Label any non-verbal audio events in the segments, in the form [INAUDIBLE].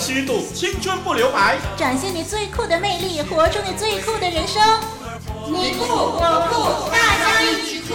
虚度，青春不留白，展现你最酷的魅力，活出你最酷的人生。你酷我酷，大家一起酷！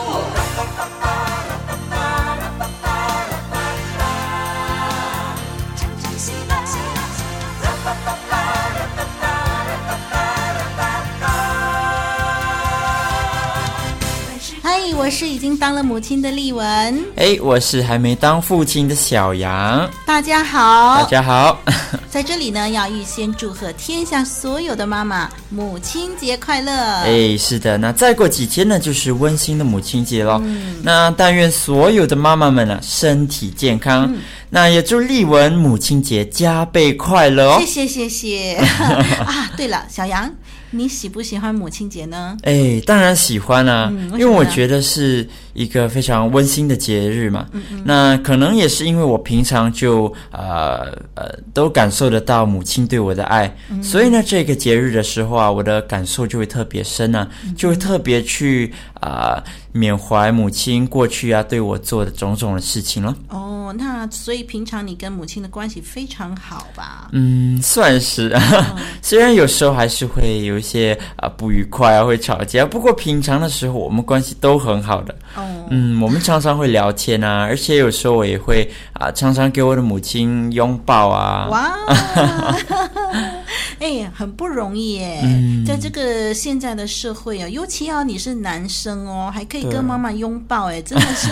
我是已经当了母亲的丽文，哎，我是还没当父亲的小杨。大家好，大家好，[LAUGHS] 在这里呢，要预先祝贺天下所有的妈妈母亲节快乐。哎，是的，那再过几天呢，就是温馨的母亲节喽。嗯，那但愿所有的妈妈们呢，身体健康。嗯，那也祝丽文母亲节加倍快乐哦。谢谢谢谢 [LAUGHS] 啊，对了，小杨。你喜不喜欢母亲节呢？哎，当然喜欢啊，嗯、因为我觉得是一个非常温馨的节日嘛。嗯嗯，那可能也是因为我平常就呃呃都感受得到母亲对我的爱，嗯、所以呢，这个节日的时候啊，我的感受就会特别深啊，嗯、就会特别去啊。呃缅怀母亲过去啊对我做的种种的事情了。哦，那所以平常你跟母亲的关系非常好吧？嗯，算是 [LAUGHS] 虽然有时候还是会有一些啊不愉快啊，会吵架，不过平常的时候我们关系都很好的。哦，嗯，我们常常会聊天啊，而且有时候我也会啊常常给我的母亲拥抱啊。哇。[LAUGHS] 哎，很不容易耶，嗯、在这个现在的社会啊，尤其要你是男生哦，还可以跟妈妈拥抱，哎，真的是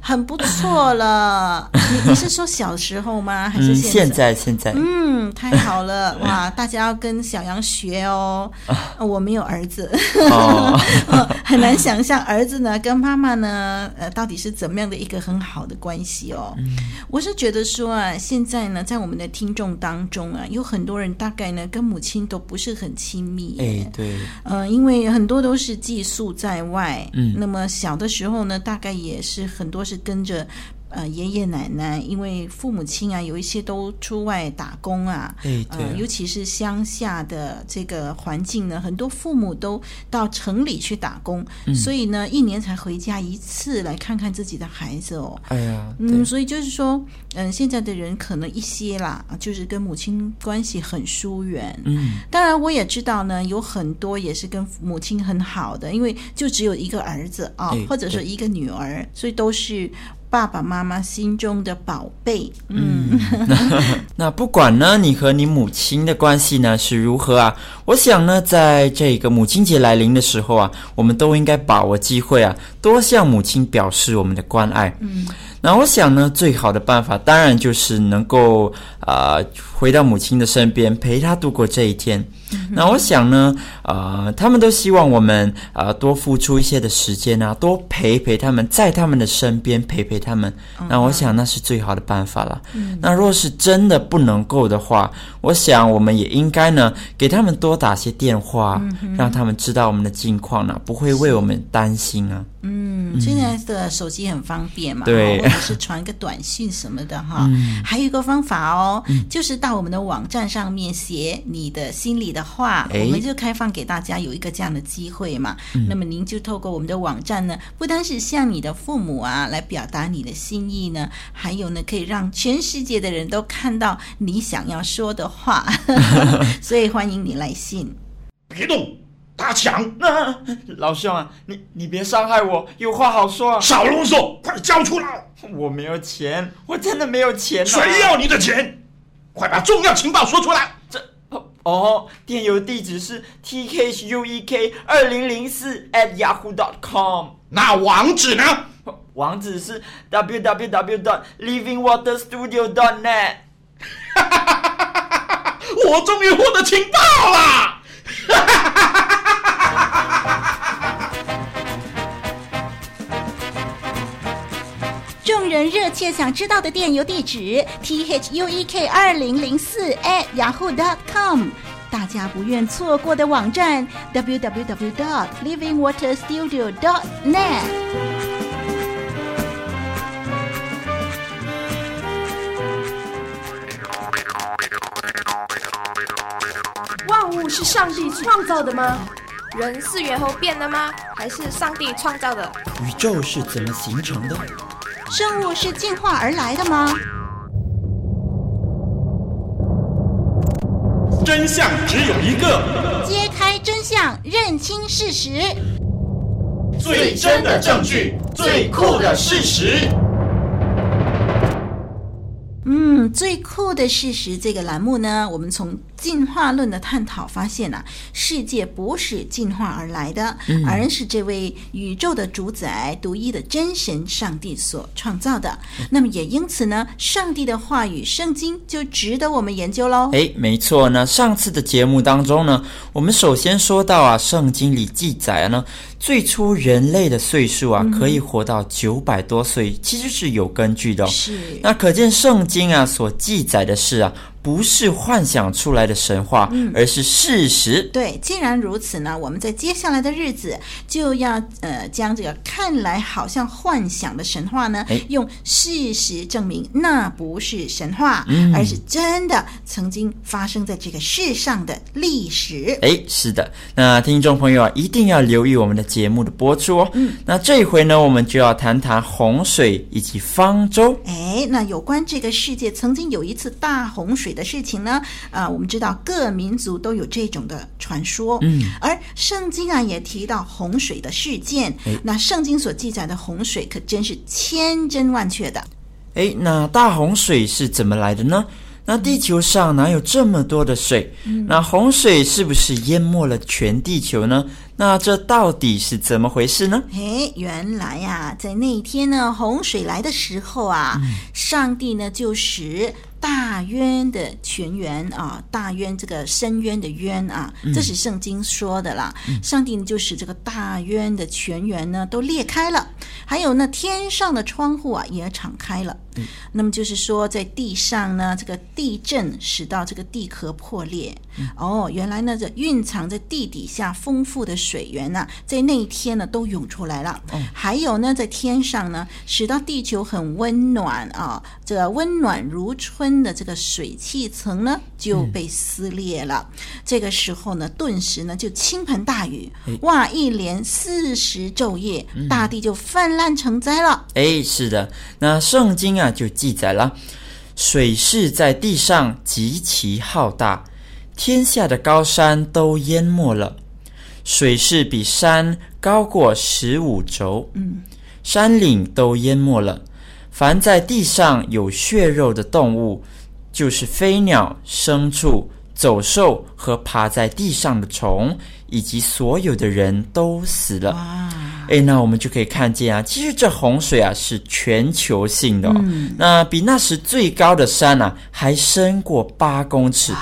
很不错了。[LAUGHS] 你你是说小时候吗？还是现在？嗯、现在现在。嗯，太好了 [LAUGHS] 哇！大家要跟小杨学哦。我没有儿子，哦、[LAUGHS] 很难想象儿子呢跟妈妈呢，呃，到底是怎么样的一个很好的关系哦。嗯、我是觉得说啊，现在呢，在我们的听众当中啊，有很多人大概呢跟母亲都不是很亲密，哎，对，嗯、呃，因为很多都是寄宿在外，嗯，那么小的时候呢，大概也是很多是跟着。呃，爷爷奶奶，因为父母亲啊，有一些都出外打工啊，哎，对啊，呃，尤其是乡下的这个环境呢，很多父母都到城里去打工，嗯，所以呢，一年才回家一次来看看自己的孩子哦。哎呀，嗯，所以就是说，嗯，现在的人可能一些啦，就是跟母亲关系很疏远。嗯，当然我也知道呢，有很多也是跟母亲很好的，因为就只有一个儿子啊，哦，或者说一个女儿，所以都是。爸爸妈妈心中的宝贝，嗯，[LAUGHS] 那不管呢，你和你母亲的关系呢是如何啊？我想呢，在这个母亲节来临的时候啊，我们都应该把握机会啊，多向母亲表示我们的关爱。嗯。那我想呢，最好的办法当然就是能够啊、呃、回到母亲的身边，陪她度过这一天。那我想呢，啊、呃，他们都希望我们啊、呃、多付出一些的时间啊，多陪陪他们，在他们的身边陪陪他们。那我想那是最好的办法了。那若是真的不能够的话，我想我们也应该呢给他们多打些电话，嗯、让他们知道我们的近况呢，不会为我们担心啊。嗯，现在的手机很方便嘛，对，或者是传个短信什么的哈。嗯、还有一个方法哦，嗯、就是到我们的网站上面写你的心里的话，诶我们就开放给大家有一个这样的机会嘛。嗯、那么您就透过我们的网站呢，不单是向你的父母啊来表达你的心意呢，还有呢可以让全世界的人都看到你想要说的话。[LAUGHS] 所以欢迎你来信。别动。大强，那 [LAUGHS] 老兄啊，你你别伤害我，有话好说啊！少啰嗦，快交出来！我没有钱，我真的没有钱啊。谁要你的钱？快把重要情报说出来！这哦，电邮地址是 t k h u e k 二零零四 at yahoo dot com。那网址呢？网址是 w w w dot living water studio dot net。哈哈哈哈哈哈！我终于获得情报了！人热切想知道的电邮地址：t h u e k 二零零四 at yahoo dot com。大家不愿错过的网站：w w w dot living water studio dot net。万物是上帝创造的吗？人是猿猴变的吗？还是上帝创造的？宇宙是怎么形成的？生物是进化而来的吗？真相只有一个，揭开真相，认清事实，最真的证据，最酷的事实。嗯，最酷的事实这个栏目呢，我们从进化论的探讨发现啊，世界不是进化而来的，嗯、而是这位宇宙的主宰、独一的真神上帝所创造的。那么也因此呢，上帝的话语圣经就值得我们研究喽。哎，没错。那上次的节目当中呢，我们首先说到啊，圣经里记载呢。最初人类的岁数啊，可以活到九百多岁，嗯，其实是有根据的哦。是，那可见圣经啊所记载的事啊。不是幻想出来的神话，嗯，而是事实。对，既然如此呢，我们在接下来的日子就要呃将这个看来好像幻想的神话呢，用事实证明那不是神话，嗯，而是真的曾经发生在这个世上的历史。哎，是的，那听众朋友啊，一定要留意我们的节目的播出哦。嗯，那这一回呢，我们就要谈谈洪水以及方舟。哎，那有关这个世界曾经有一次大洪水的事情呢，啊、呃，我们知道各民族都有这种的传说，嗯，而圣经啊也提到洪水的事件，那圣经所记载的洪水可真是千真万确的。哎，那大洪水是怎么来的呢？那地球上哪有这么多的水？嗯、那洪水是不是淹没了全地球呢？那这到底是怎么回事呢？哎，原来呀、啊，在那一天呢，洪水来的时候啊，嗯、上帝呢就使大渊的泉源啊，大渊这个深渊的渊啊，这是圣经说的啦。嗯、上帝呢就使这个大渊的泉源呢都裂开了，还有那天上的窗户啊也敞开了。嗯、那么就是说，在地上呢，这个地震使到这个地壳破裂。嗯、哦，原来呢这蕴藏在地底下丰富的水源呐、啊，在那一天呢都涌出来了。哦、还有呢，在天上呢，使到地球很温暖啊，这个温暖如春。的这个水汽层呢就被撕裂了，嗯、这个时候呢，顿时呢就倾盆大雨，哇！一连四十昼夜，嗯、大地就泛滥成灾了。哎，是的，那圣经啊就记载了，水势在地上极其浩大，天下的高山都淹没了，水势比山高过十五轴，嗯，山岭都淹没了。凡在地上有血肉的动物，就是飞鸟、牲畜、走兽和爬在地上的虫，以及所有的人都死了。哇！诶，那我们就可以看见啊，其实这洪水啊是全球性的哦。嗯。那比那时最高的山啊还深过八公尺。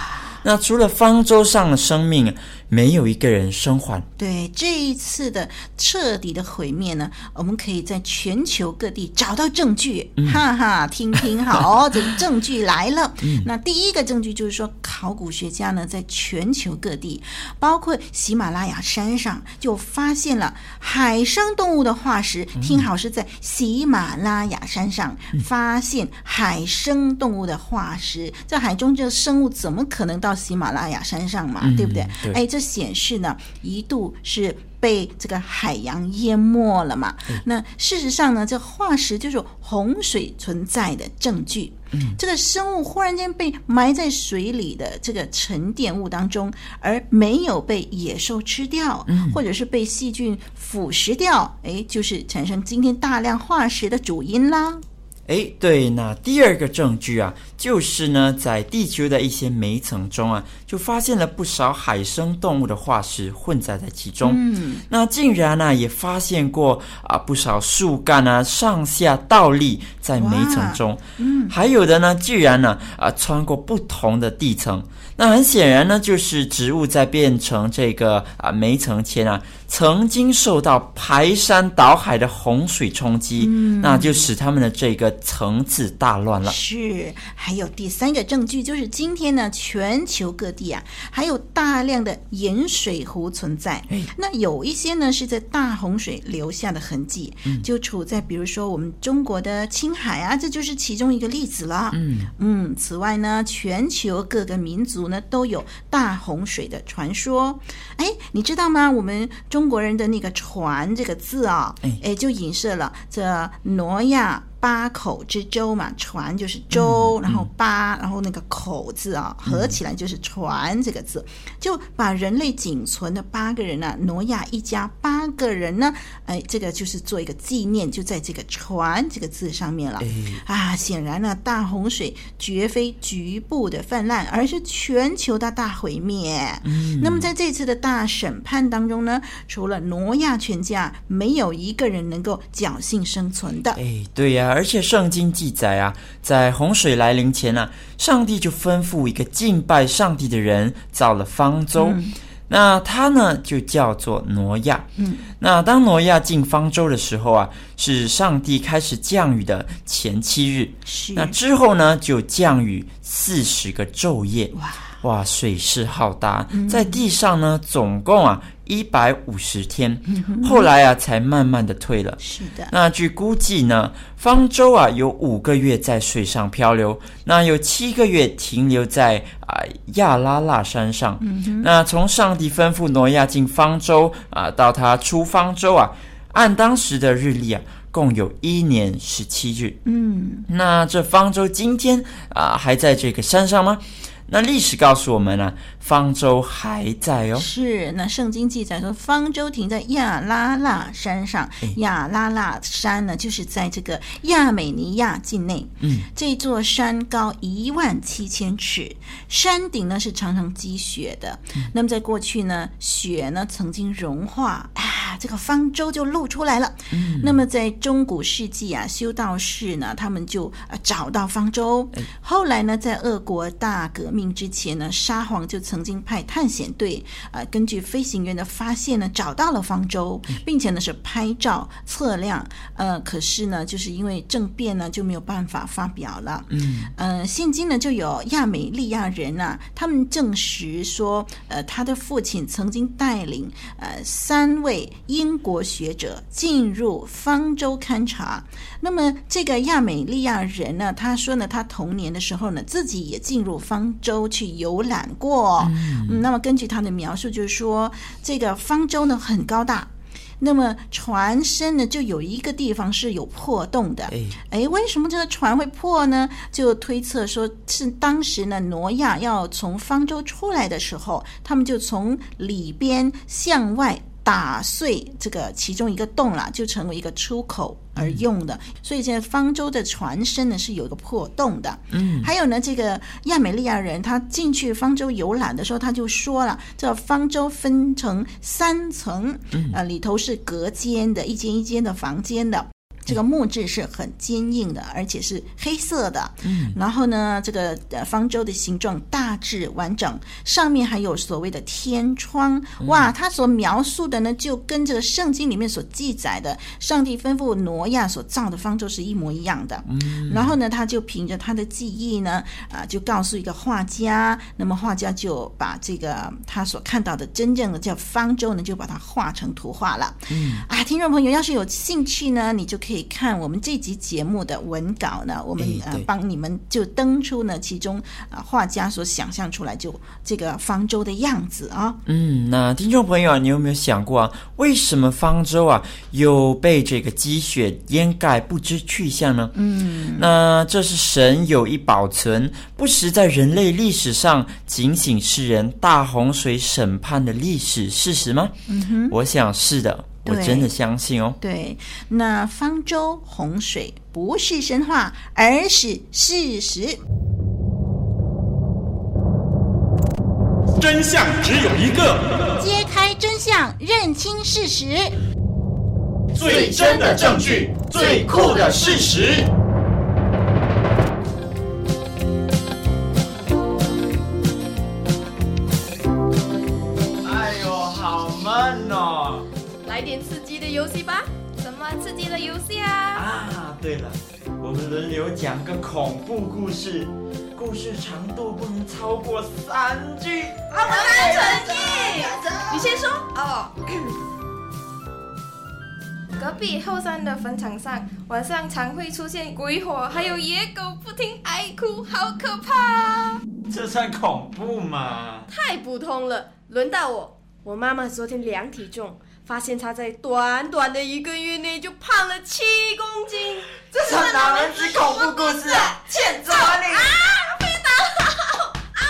那除了方舟上的生命，没有一个人生还。对，这一次的彻底的毁灭呢，我们可以在全球各地找到证据。嗯、哈哈，听听好，[LAUGHS] 这个证据来了。嗯、那第一个证据就是说，考古学家呢，在全球各地，包括喜马拉雅山上，就发现了海生动物的化石。嗯、听好，是在喜马拉雅山上发现海生动物的化石。在海中，这生物怎么可能到喜马拉雅山上嘛，嗯、对不对？对哎，这显示呢，一度是被这个海洋淹没了嘛。嗯、那事实上呢，这化石就是洪水存在的证据。嗯，这个生物忽然间被埋在水里的这个沉淀物当中，而没有被野兽吃掉，嗯、或者是被细菌腐蚀掉，哎，就是产生今天大量化石的主因啦。哎，对，那第二个证据啊，就是呢，在地球的一些煤层中啊，就发现了不少海生动物的化石混杂在其中。嗯，那竟然呢、啊，也发现过啊不少树干啊上下倒立在煤层中。嗯，还有的呢，居然呢啊穿过不同的地层。那很显然呢，就是植物在变成这个啊煤层前啊。曾经受到排山倒海的洪水冲击，嗯、那就使他们的这个层次大乱了。是，还有第三个证据，就是今天呢，全球各地啊，还有大量的盐水湖存在。哎、那有一些呢，是在大洪水留下的痕迹，嗯、就处在比如说我们中国的青海啊，这就是其中一个例子了。嗯嗯，此外呢，全球各个民族呢都有大洪水的传说。哎，你知道吗？我们。中国人的那个“船”这个字啊，哎，就影射了这挪亚八口之舟嘛，船就是舟，嗯、然后八，然后那个口字啊，合起来就是船这个字，嗯、就把人类仅存的八个人啊，挪亚一家八个人呢，哎，这个就是做一个纪念，就在这个船这个字上面了。哎、啊，显然呢，大洪水绝非局部的泛滥，而是全球的大毁灭。嗯，那么在这次的大审判当中呢，除了挪亚全家，没有一个人能够侥幸生存的。哎，对呀、啊，而且圣经记载啊，在洪水来临前啊，上帝就吩咐一个敬拜上帝的人造了方舟，嗯、那他呢就叫做挪亚。嗯，那当挪亚进方舟的时候啊，是上帝开始降雨的前七日。是，那之后呢就降雨四十个昼夜。哇。哇，水势浩大，在地上呢，总共啊一百五十天，[LAUGHS] 后来啊才慢慢的退了。是的，那据估计呢，方舟啊有五个月在水上漂流，那有七个月停留在啊亚拉腊山上。那从上帝吩咐挪亚进方舟啊，到他出方舟啊，按当时的日历啊，共有一年十七日。嗯，那这方舟今天啊还在这个山上吗？那历史告诉我们呢、啊，方舟还在哦。是，那圣经记载说，方舟停在亚拉腊山上。亚拉腊山呢，就是在这个亚美尼亚境内。嗯，这座山高一万七千尺，山顶呢是常常积雪的。嗯、那么在过去呢，雪呢曾经融化，啊，这个方舟就露出来了。嗯，那么在中古世纪啊，修道士呢，他们就找到方舟。后来呢，在俄国大革命之前呢，沙皇就曾经派探险队啊、呃，根据飞行员的发现呢，找到了方舟，并且呢是拍照测量。呃，可是呢，就是因为政变呢，就没有办法发表了。嗯，呃，现今呢，就有亚美利亚人啊，他们证实说，呃，他的父亲曾经带领呃三位英国学者进入方舟勘察。那么这个亚美利亚人呢，他说呢，他童年的时候呢，自己也进入方舟。舟去游览过，嗯，那么根据他的描述，就是说这个方舟呢很高大，那么船身呢就有一个地方是有破洞的，哎，哎，为什么这个船会破呢？就推测说是当时呢挪亚要从方舟出来的时候，他们就从里边向外。打碎这个其中一个洞了，就成为一个出口而用的。嗯、所以现在方舟的船身呢是有一个破洞的。嗯，还有呢，这个亚美利亚人他进去方舟游览的时候，他就说了，这方舟分成三层，嗯、呃，里头是隔间的，一间一间的房间的。这个木质是很坚硬的，而且是黑色的。嗯，然后呢，这个呃方舟的形状大致完整，上面还有所谓的天窗。哇，他所描述的呢，就跟这个圣经里面所记载的上帝吩咐挪亚所造的方舟是一模一样的。嗯，然后呢，他就凭着他的记忆呢，啊，就告诉一个画家，那么画家就把这个他所看到的真正的叫方舟呢，就把它画成图画了。嗯，啊，听众朋友要是有兴趣呢，你就可以。可以看我们这集节目的文稿呢，我们呃帮你们就登出呢其中啊画家所想象出来就这个方舟的样子啊。嗯，那听众朋友啊，你有没有想过啊，为什么方舟啊又被这个积雪掩盖不知去向呢？嗯，那这是神有意保存，不时在人类历史上警醒世人大洪水审判的历史事实吗？嗯哼，我想是的。我真的相信哦。对，那方舟洪水不是神话，而是事实。真相只有一个，揭开真相，认清事实。最真的证据，最酷的事实。游戏吧，什么刺激的游戏啊？啊，对了，我们轮流讲个恐怖故事，故事长度不能超过三句。啊，我来成绩，你先说哦。隔壁后山的坟场上，晚上常会出现鬼火，还有野狗不停哀哭，好可怕。这算恐怖吗？太普通了。轮到我，我妈妈昨天量体重。发现他在短短的一个月内就胖了七公斤。这是哪门子恐怖故事啊？欠揍啊你！啊，别打！[LAUGHS] 啊！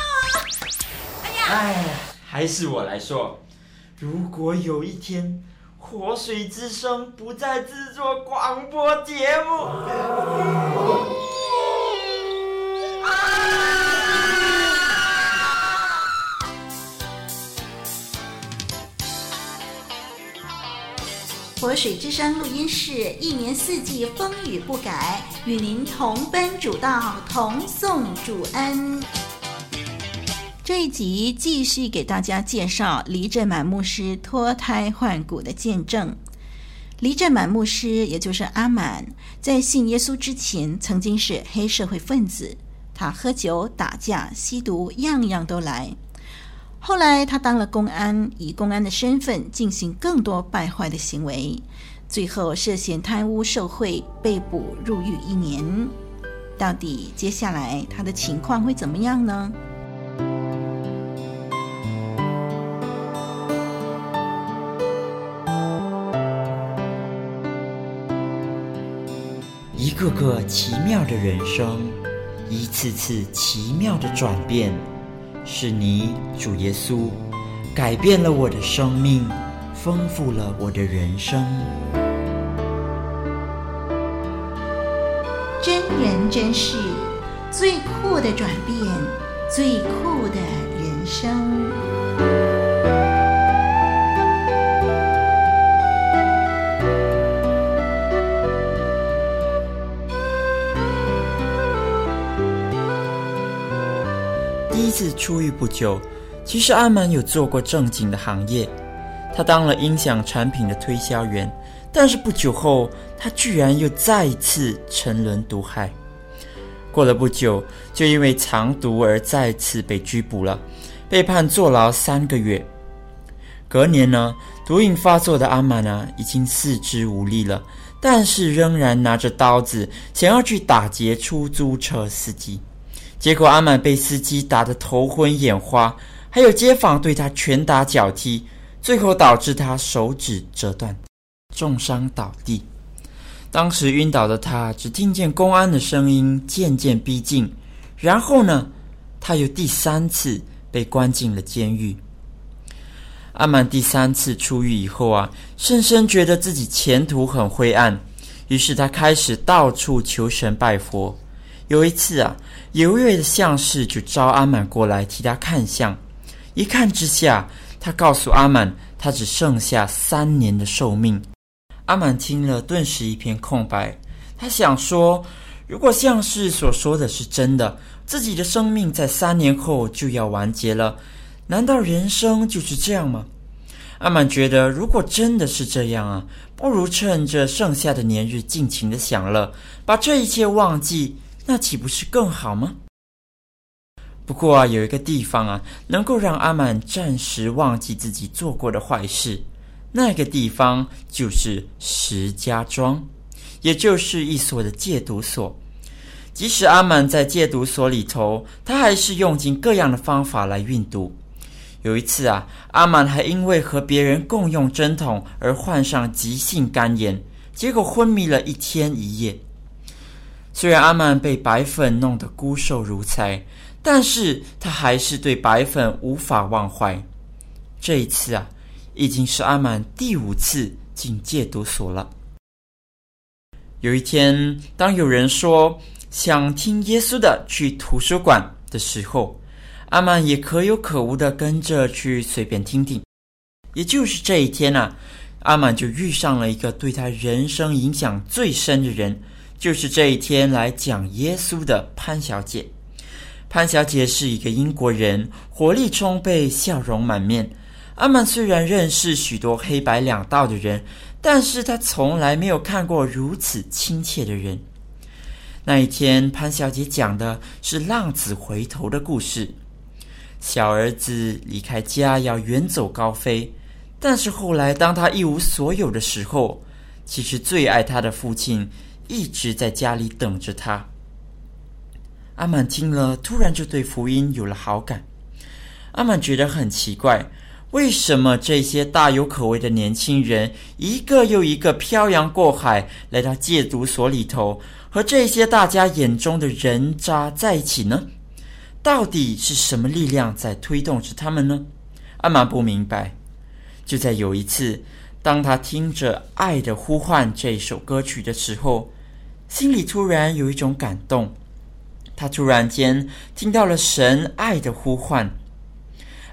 哎呀！哎，还是我来说，如果有一天。活水之声不再制作广播节目。活水之声录音室一年四季风雨不改，与您同奔主道，同颂主恩。这一集继续给大家介绍黎振满牧师脱胎换骨的见证。黎振满牧师，也就是阿满，在信耶稣之前，曾经是黑社会分子，他喝酒、打架、吸毒，样样都来。后来他当了公安，以公安的身份进行更多败坏的行为，最后涉嫌贪污受贿，被捕入狱一年。到底接下来他的情况会怎么样呢？一个个奇妙的人生，一次次奇妙的转变，是你主耶稣改变了我的生命，丰富了我的人生。真人真事，最酷的转变，最酷的人生。自出狱不久，其实阿满有做过正经的行业，他当了音响产品的推销员。但是不久后，他居然又再次沉沦毒害。过了不久，就因为藏毒而再次被拘捕了，被判坐牢三个月。隔年呢，毒瘾发作的阿满呢，已经四肢无力了，但是仍然拿着刀子想要去打劫出租车司机。结果阿满被司机打得头昏眼花，还有街坊对他拳打脚踢，最后导致他手指折断，重伤倒地。当时晕倒的他只听见公安的声音渐渐逼近，然后呢，他又第三次被关进了监狱。阿满第三次出狱以后啊，深深觉得自己前途很灰暗，于是他开始到处求神拜佛。有一次啊，有一位的相士就招阿满过来替他看相，一看之下，他告诉阿满，他只剩下三年的寿命。阿满听了，顿时一片空白。他想说，如果相士所说的是真的，自己的生命在三年后就要完结了，难道人生就是这样吗？阿满觉得，如果真的是这样啊，不如趁着剩下的年日尽情的享乐，把这一切忘记。那岂不是更好吗？不过啊，有一个地方啊，能够让阿满暂时忘记自己做过的坏事。那个地方就是石家庄，也就是一所的戒毒所。即使阿满在戒毒所里头，他还是用尽各样的方法来运毒。有一次啊，阿满还因为和别人共用针筒而患上急性肝炎，结果昏迷了一天一夜。虽然阿满被白粉弄得骨瘦如柴，但是他还是对白粉无法忘怀。这一次啊，已经是阿满第五次进戒毒所了。有一天，当有人说想听耶稣的去图书馆的时候，阿满也可有可无的跟着去随便听听。也就是这一天啊，阿满就遇上了一个对他人生影响最深的人。就是这一天来讲耶稣的潘小姐。潘小姐是一个英国人，活力充沛，笑容满面。阿曼虽然认识许多黑白两道的人，但是他从来没有看过如此亲切的人。那一天，潘小姐讲的是浪子回头的故事。小儿子离开家要远走高飞，但是后来当他一无所有的时候，其实最爱他的父亲。一直在家里等着他。阿满听了，突然就对福音有了好感。阿满觉得很奇怪，为什么这些大有可为的年轻人一个又一个漂洋过海来到戒毒所里头，和这些大家眼中的人渣在一起呢？到底是什么力量在推动着他们呢？阿曼不明白。就在有一次，当他听着《爱的呼唤》这首歌曲的时候，心里突然有一种感动。他突然间听到了神爱的呼唤。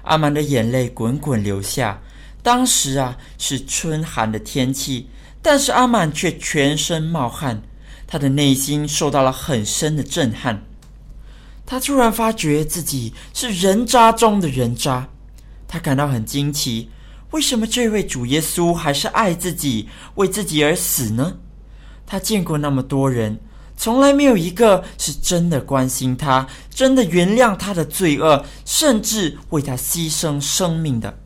阿曼的眼泪滚滚流下。当时啊，是春寒的天气，但是阿曼却全身冒汗，他的内心受到了很深的震撼。他突然发觉自己是人渣中的人渣，他感到很惊奇，为什么这位主耶稣还是爱自己，为自己而死呢？他见过那么多人。从来没有一个是真的关心他，真的原谅他的罪恶，甚至为他牺牲生命的。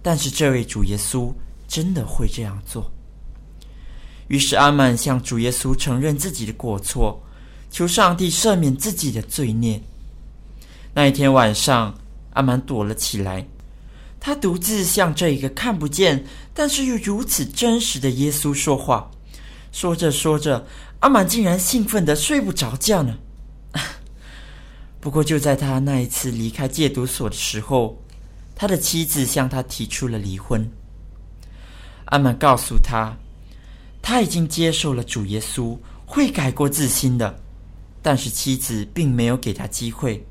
但是这位主耶稣真的会这样做。于是阿曼向主耶稣承认自己的过错，求上帝赦免自己的罪孽。那一天晚上，阿曼躲了起来，他独自向这一个看不见，但是又如此真实的耶稣说话。说着说着，阿满竟然兴奋得睡不着觉呢。[LAUGHS] 不过就在他那一次离开戒毒所的时候，他的妻子向他提出了离婚。阿满告诉他，他已经接受了主耶稣，会改过自新的。但是妻子并没有给他机会。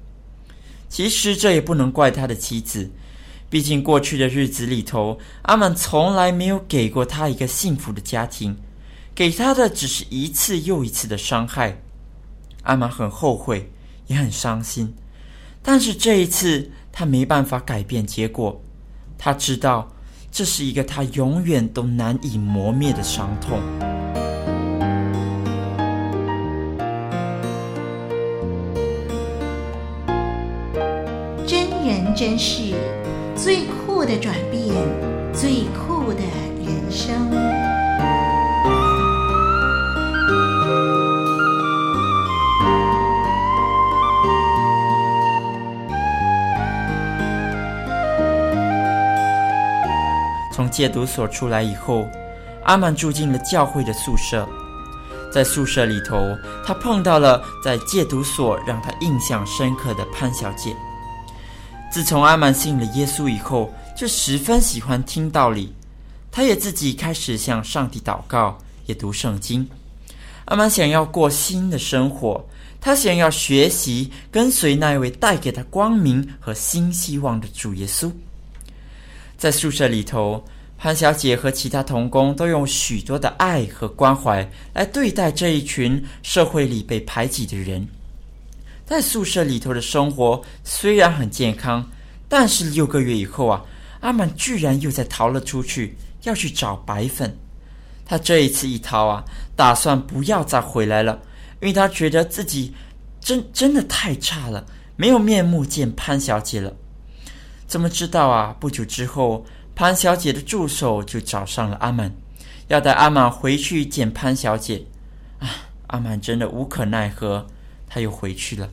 其实这也不能怪他的妻子，毕竟过去的日子里头，阿满从来没有给过他一个幸福的家庭。给他的只是一次又一次的伤害，阿玛很后悔，也很伤心。但是这一次，他没办法改变结果。他知道，这是一个他永远都难以磨灭的伤痛。真人真事，最酷的转变，最酷的人生。从戒毒所出来以后，阿曼住进了教会的宿舍。在宿舍里头，他碰到了在戒毒所让他印象深刻的潘小姐。自从阿曼信了耶稣以后，就十分喜欢听道理。他也自己开始向上帝祷告，也读圣经。阿曼想要过新的生活，他想要学习跟随那位带给他光明和新希望的主耶稣。在宿舍里头，潘小姐和其他同工都用许多的爱和关怀来对待这一群社会里被排挤的人。在宿舍里头的生活虽然很健康，但是六个月以后啊，阿满居然又再逃了出去，要去找白粉。他这一次一逃啊，打算不要再回来了，因为他觉得自己真真的太差了，没有面目见潘小姐了。怎么知道啊？不久之后，潘小姐的助手就找上了阿满，要带阿满回去见潘小姐。啊，阿满真的无可奈何，他又回去了。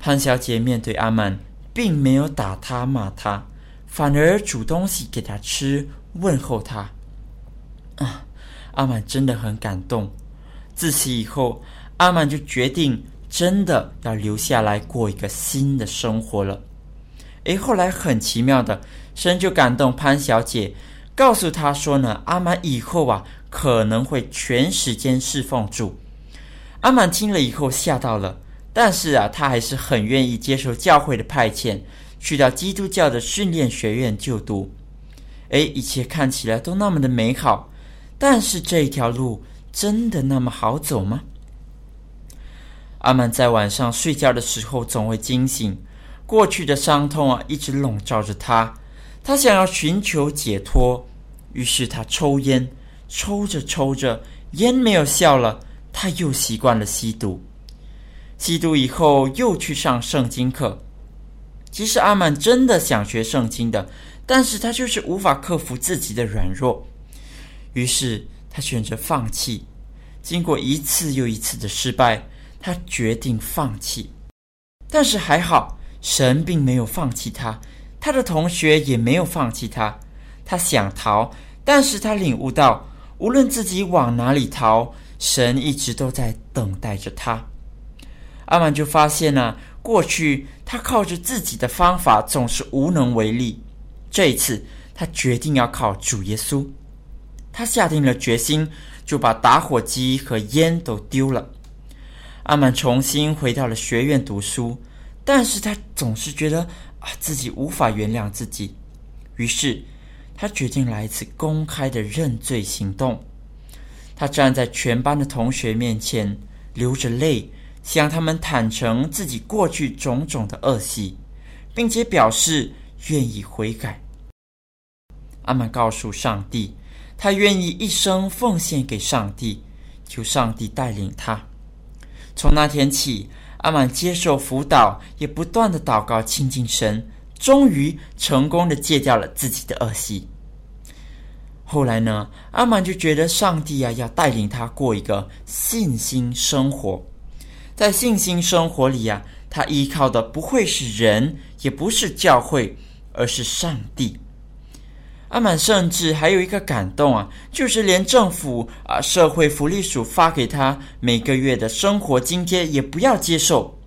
潘小姐面对阿满，并没有打他骂他，反而煮东西给他吃，问候他。啊，阿满真的很感动。自此以后，阿满就决定真的要留下来过一个新的生活了。诶，后来很奇妙的，神就感动潘小姐，告诉她说呢，阿满以后啊可能会全时间侍奉主。阿满听了以后吓到了，但是啊，他还是很愿意接受教会的派遣，去到基督教的训练学院就读。诶，一切看起来都那么的美好，但是这一条路真的那么好走吗？阿满在晚上睡觉的时候总会惊醒。过去的伤痛啊，一直笼罩着他。他想要寻求解脱，于是他抽烟，抽着抽着，烟没有效了，他又习惯了吸毒。吸毒以后，又去上圣经课。其实阿满真的想学圣经的，但是他就是无法克服自己的软弱。于是他选择放弃。经过一次又一次的失败，他决定放弃。但是还好。神并没有放弃他，他的同学也没有放弃他。他想逃，但是他领悟到，无论自己往哪里逃，神一直都在等待着他。阿满就发现呢、过去他靠着自己的方法总是无能为力。这一次，他决定要靠主耶稣。他下定了决心，就把打火机和烟都丢了。阿满重新回到了学院读书，但是他总是觉得啊，自己无法原谅自己。于是，他决定来一次公开的认罪行动。他站在全班的同学面前，流着泪，向他们坦诚自己过去种种的恶习，并且表示愿意悔改。阿满告诉上帝，他愿意一生奉献给上帝，求上帝带领他。从那天起，阿满接受辅导，也不断的祷告亲近神。终于成功的戒掉了自己的恶习。后来呢，阿满就觉得上帝啊要带领他过一个信心生活。在信心生活里啊，他依靠的不会是人，也不是教会，而是上帝。阿满甚至还有一个感动啊，就是连政府啊社会福利署发给他每个月的生活津贴也不要接受。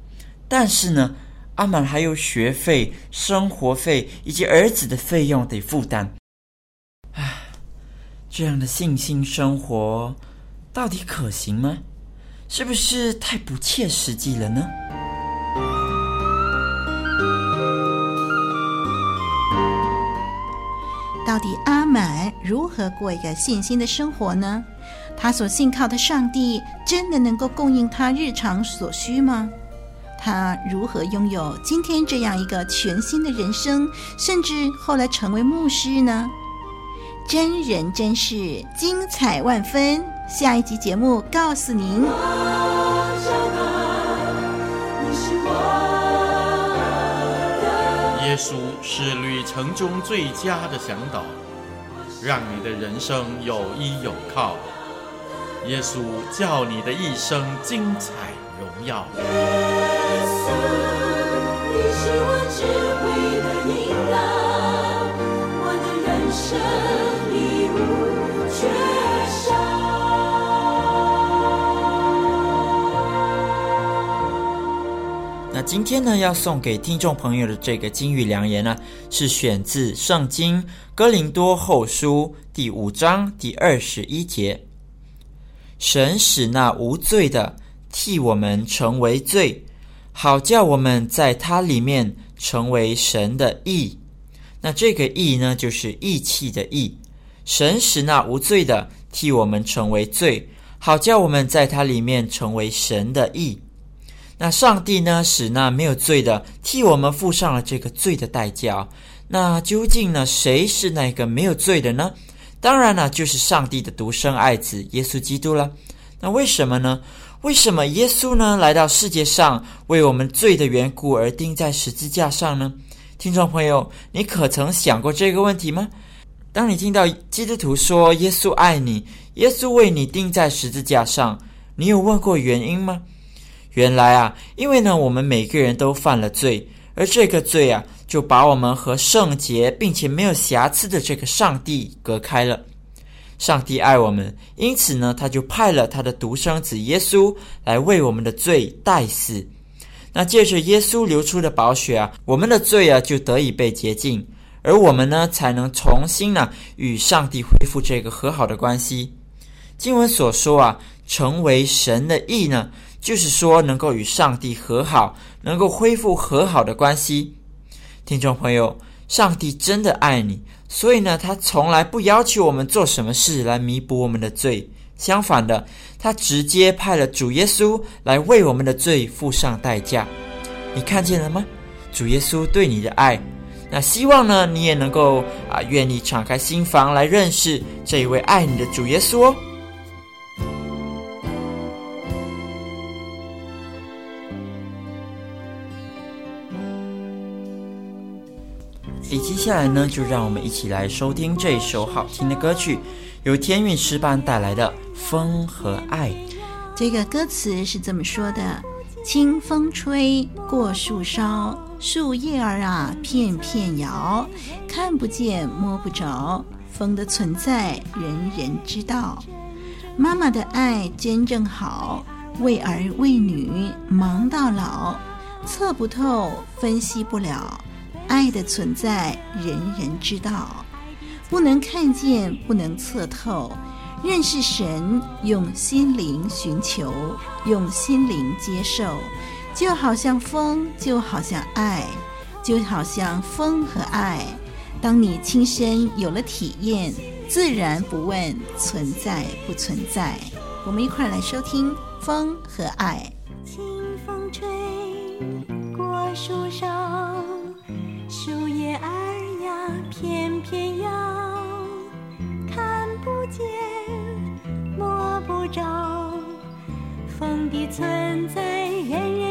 但是呢，阿满还有学费、生活费以及儿子的费用得负担。唉，这样的信心生活到底可行吗？是不是太不切实际了呢？到底阿满如何过一个信心的生活呢？他所信靠的上帝真的能够供应他日常所需吗？他如何拥有今天这样一个全新的人生，甚至后来成为牧师呢？真人真事，精彩万分。下一集节目告诉您。耶稣是旅程中最佳的向导，让你的人生有依有靠。耶稣叫你的一生精彩荣耀。那今天呢，要送给听众朋友的这个金玉良言呢，是选自《圣经·哥林多后书》第五章第二十一节：“神使那无罪的替我们成为罪。”好叫我们在他里面成为神的义，那这个义呢，就是义气的义。神使那无罪的替我们成为罪，好叫我们在他里面成为神的义。那上帝呢，使那没有罪的替我们付上了这个罪的代价。那究竟呢，谁是那个没有罪的呢？当然呢，就是上帝的独生爱子耶稣基督了。那为什么呢？为什么耶稣呢，来到世界上，为我们罪的缘故而钉在十字架上呢？听众朋友，你可曾想过这个问题吗？当你听到基督徒说耶稣爱你，耶稣为你钉在十字架上，你有问过原因吗？原来啊，因为呢，我们每个人都犯了罪，而这个罪啊，就把我们和圣洁并且没有瑕疵的这个上帝隔开了。上帝爱我们，因此呢，他就派了他的独生子耶稣来为我们的罪代死。那借着耶稣流出的宝血啊，我们的罪啊就得以被洁净，而我们呢才能重新呢与上帝恢复这个和好的关系。经文所说啊，成为神的义呢，就是说能够与上帝和好，能够恢复和好的关系。听众朋友，上帝真的爱你。所以呢，他从来不要求我们做什么事来弥补我们的罪，相反的，他直接派了主耶稣来为我们的罪付上代价。你看见了吗？主耶稣对你的爱。那希望呢，你也能够啊，愿意敞开心房来认识这一位爱你的主耶稣哦。接下来呢，就让我们一起来收听这首好听的歌曲，由天韵诗班带来的《风和爱》。这个歌词是这么说的：“清风吹过树梢，树叶儿啊，片片摇，看不见摸不着，风的存在人人知道。妈妈的爱真正好，为儿为女忙到老，测不透，分析不了，爱的存在人人知道，不能看见，不能测透。认识神，用心灵寻求，用心灵接受，就好像风，就好像爱，就好像风和爱。当你亲身有了体验，自然不问存在不存在。我们一块来收听《风和爱》。清风吹过树梢，树叶儿呀翩翩摇，看不见。摸不着风的存在，人人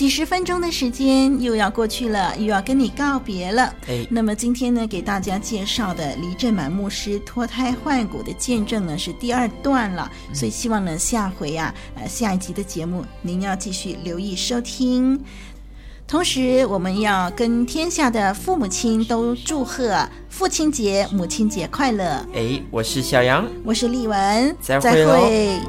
几十分钟的时间又要过去了，又要跟你告别了。哎，那么今天呢，给大家介绍的黎正满牧师脱胎换骨的见证呢，是第二段了。所以希望呢，下回啊，呃，下一集的节目您要继续留意收听。同时，我们要跟天下的父母亲都祝贺父亲节、母亲节快乐。哎，我是小杨，我是丽文，再会